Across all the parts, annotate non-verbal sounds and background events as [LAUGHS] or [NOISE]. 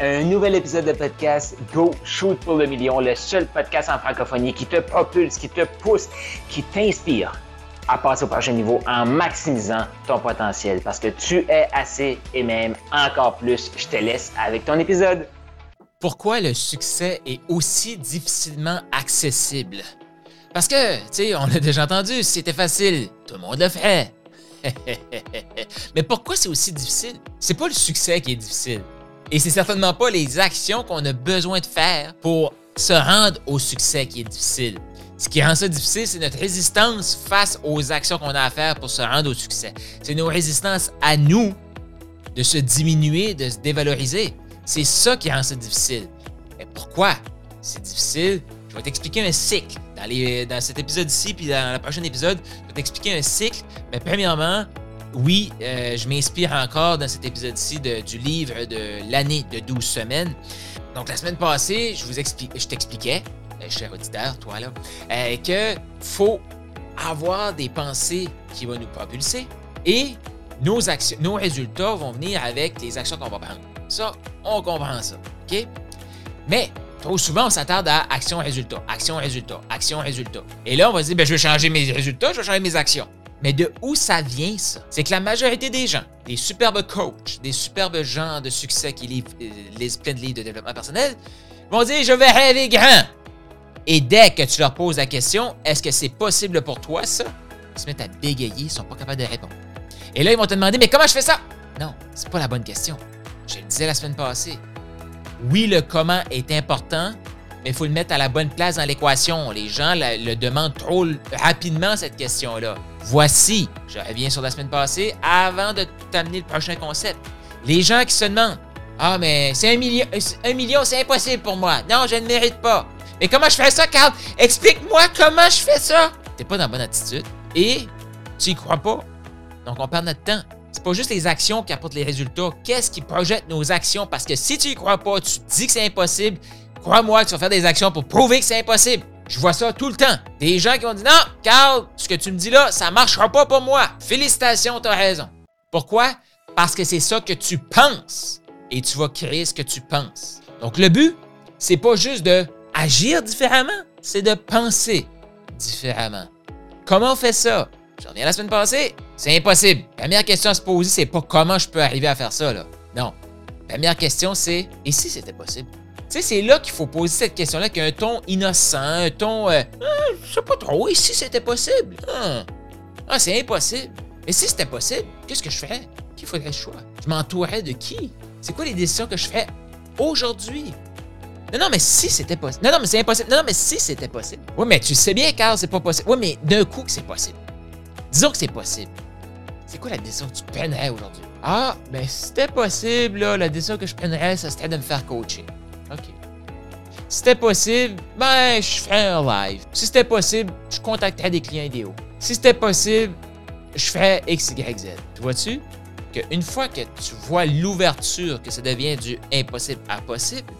un nouvel épisode de podcast Go Shoot pour le million, le seul podcast en francophonie qui te propulse, qui te pousse, qui t'inspire à passer au prochain niveau en maximisant ton potentiel parce que tu es assez et même encore plus. Je te laisse avec ton épisode. Pourquoi le succès est aussi difficilement accessible? Parce que, tu sais, on l'a déjà entendu, c'était facile, tout le monde le ferait. [LAUGHS] Mais pourquoi c'est aussi difficile? C'est pas le succès qui est difficile. Et c'est certainement pas les actions qu'on a besoin de faire pour se rendre au succès qui est difficile. Ce qui rend ça difficile, c'est notre résistance face aux actions qu'on a à faire pour se rendre au succès. C'est nos résistances à nous de se diminuer, de se dévaloriser. C'est ça qui rend ça difficile. Mais pourquoi c'est difficile? Je vais t'expliquer un cycle. Dans, les, dans cet épisode-ci, puis dans le prochain épisode, je vais t'expliquer un cycle. Mais premièrement, oui, euh, je m'inspire encore dans cet épisode-ci du livre de l'année de 12 semaines. Donc, la semaine passée, je vous t'expliquais euh, cher auditeur, toi là, euh, que faut avoir des pensées qui vont nous propulser et nos, actions, nos résultats vont venir avec les actions qu'on va prendre. Ça, on comprend ça. OK? Mais trop souvent, on s'attarde à action-résultat, action-résultat, action-résultat. Et là, on va se dire, ben, je vais changer mes résultats, je vais changer mes actions. Mais de où ça vient, ça? C'est que la majorité des gens, des superbes coachs, des superbes gens de succès qui lisent, les plein de livres de développement personnel, vont dire, je vais rêver grand. Et dès que tu leur poses la question, est-ce que c'est possible pour toi ça? Ils se mettent à bégayer, ils sont pas capables de répondre. Et là, ils vont te demander, mais comment je fais ça? Non, c'est pas la bonne question. Je le disais la semaine passée. Oui, le comment est important, mais il faut le mettre à la bonne place dans l'équation. Les gens le, demandent trop rapidement, cette question-là. Voici, je reviens sur la semaine passée, avant de t'amener le prochain concept. Les gens qui se demandent, ah, mais c'est un million, un million, c'est impossible pour moi. Non, je ne mérite pas. Mais comment je fais ça, Carl? Explique-moi comment je fais ça! T'es pas dans la bonne attitude et tu y crois pas. Donc, on perd notre temps. C'est pas juste les actions qui apportent les résultats. Qu'est-ce qui projette nos actions? Parce que si tu y crois pas, tu dis que c'est impossible, crois-moi que tu vas faire des actions pour prouver que c'est impossible. Je vois ça tout le temps. Des gens qui vont dire Non, Carl, ce que tu me dis là, ça marchera pas pour moi. Félicitations, tu as raison. Pourquoi? Parce que c'est ça que tu penses et tu vas créer ce que tu penses. Donc, le but, c'est pas juste de agir différemment, c'est de penser différemment. Comment on fait ça? J'en reviens la semaine passée. C'est impossible. La première question à se poser, c'est pas comment je peux arriver à faire ça, là. Non. La première question, c'est et si c'était possible? Tu sais, c'est là qu'il faut poser cette question-là, qui a un ton innocent, un ton. Euh, ah, je sais pas trop, et si c'était possible? Ah, ah c'est impossible. Et si c'était possible, qu'est-ce que je ferais? Qui ferait le choix? Je m'entourerais de qui? C'est quoi les décisions que je ferais aujourd'hui? Non, non, mais si c'était possible. Non, non, mais c'est impossible. Non, non, mais si c'était possible. Oui, mais tu sais bien, Carl, c'est pas possible. Oui, mais d'un coup que c'est possible. Disons que c'est possible. C'est quoi la décision que tu prendrais aujourd'hui? Ah, ben si c'était possible, la décision que je prendrais, ça serait de me faire coacher. OK. Si c'était possible, ben, je ferais un live. Si c'était possible, je contacterais des clients idéaux. Si c'était possible, je ferais X, Y, Z. Tu vois-tu? Qu'une fois que tu vois l'ouverture, que ça devient du impossible à possible,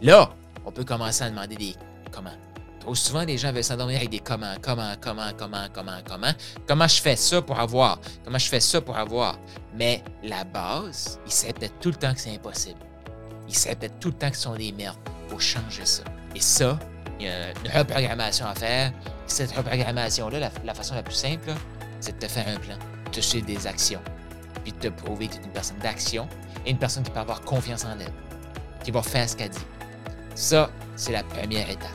Là, on peut commencer à demander des comment. Trop souvent, les gens veulent s'endormir avec des comment, comment, comment, comment, comment, comment. Comment je fais ça pour avoir? Comment je fais ça pour avoir? Mais la base, il sait peut-être tout le temps que c'est impossible. Il sait peut-être tout le temps ce sont des merdes. Faut changer ça. Et ça, il y a une reprogrammation à faire. Cette reprogrammation-là, la, façon la plus simple, c'est de te faire un plan, de suivre des actions, puis de te prouver que tu es une personne d'action et une personne qui peut avoir confiance en elle, qui va faire ce qu'elle dit. Ça, c'est la première étape.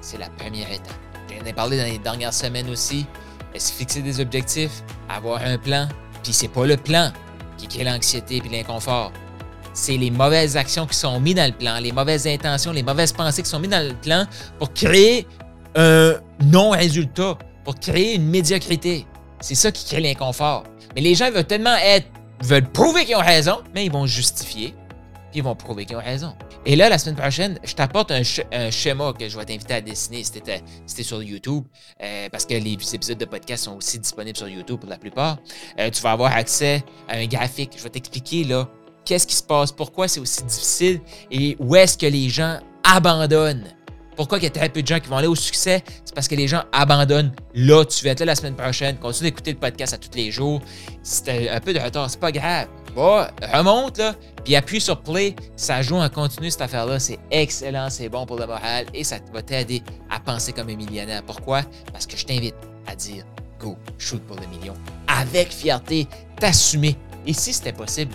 C'est la première étape. J'en ai parlé dans les dernières semaines aussi. Se fixer des objectifs, avoir un plan, puis c'est pas le plan qui crée l'anxiété et l'inconfort. C'est les mauvaises actions qui sont mises dans le plan, les mauvaises intentions, les mauvaises pensées qui sont mises dans le plan pour créer un non-résultat, pour créer une médiocrité. C'est ça qui crée l'inconfort. Mais les gens veulent tellement être, veulent prouver qu'ils ont raison, mais ils vont justifier, puis ils vont prouver qu'ils ont raison. Et là, la semaine prochaine, je t'apporte un, schéma que je vais t'inviter à dessiner si c'était sur YouTube, euh, parce que les épisodes de podcast sont aussi disponibles sur YouTube pour la plupart. Euh, tu vas avoir accès à un graphique. Je vais t'expliquer là qu'est-ce qui se passe, pourquoi c'est aussi difficile? Et où est-ce que les gens abandonnent? Pourquoi il y a très peu de gens qui vont aller au succès? C'est parce que les gens abandonnent. Là, tu vas être là la semaine prochaine. Continue d'écouter le podcast à tous les jours. Si un peu de retard, c'est pas grave. Bah, remonte, là, puis appuie sur play. Ça joue en continu, cette affaire-là. C'est excellent, c'est bon pour le moral et ça va t'aider à penser comme un millionnaire. Pourquoi? Parce que je t'invite à dire go, shoot pour le million. Avec fierté, t'assumer. Et si c'était possible?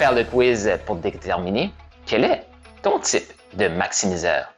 faire le quiz pour déterminer quel est ton type de maximiseur.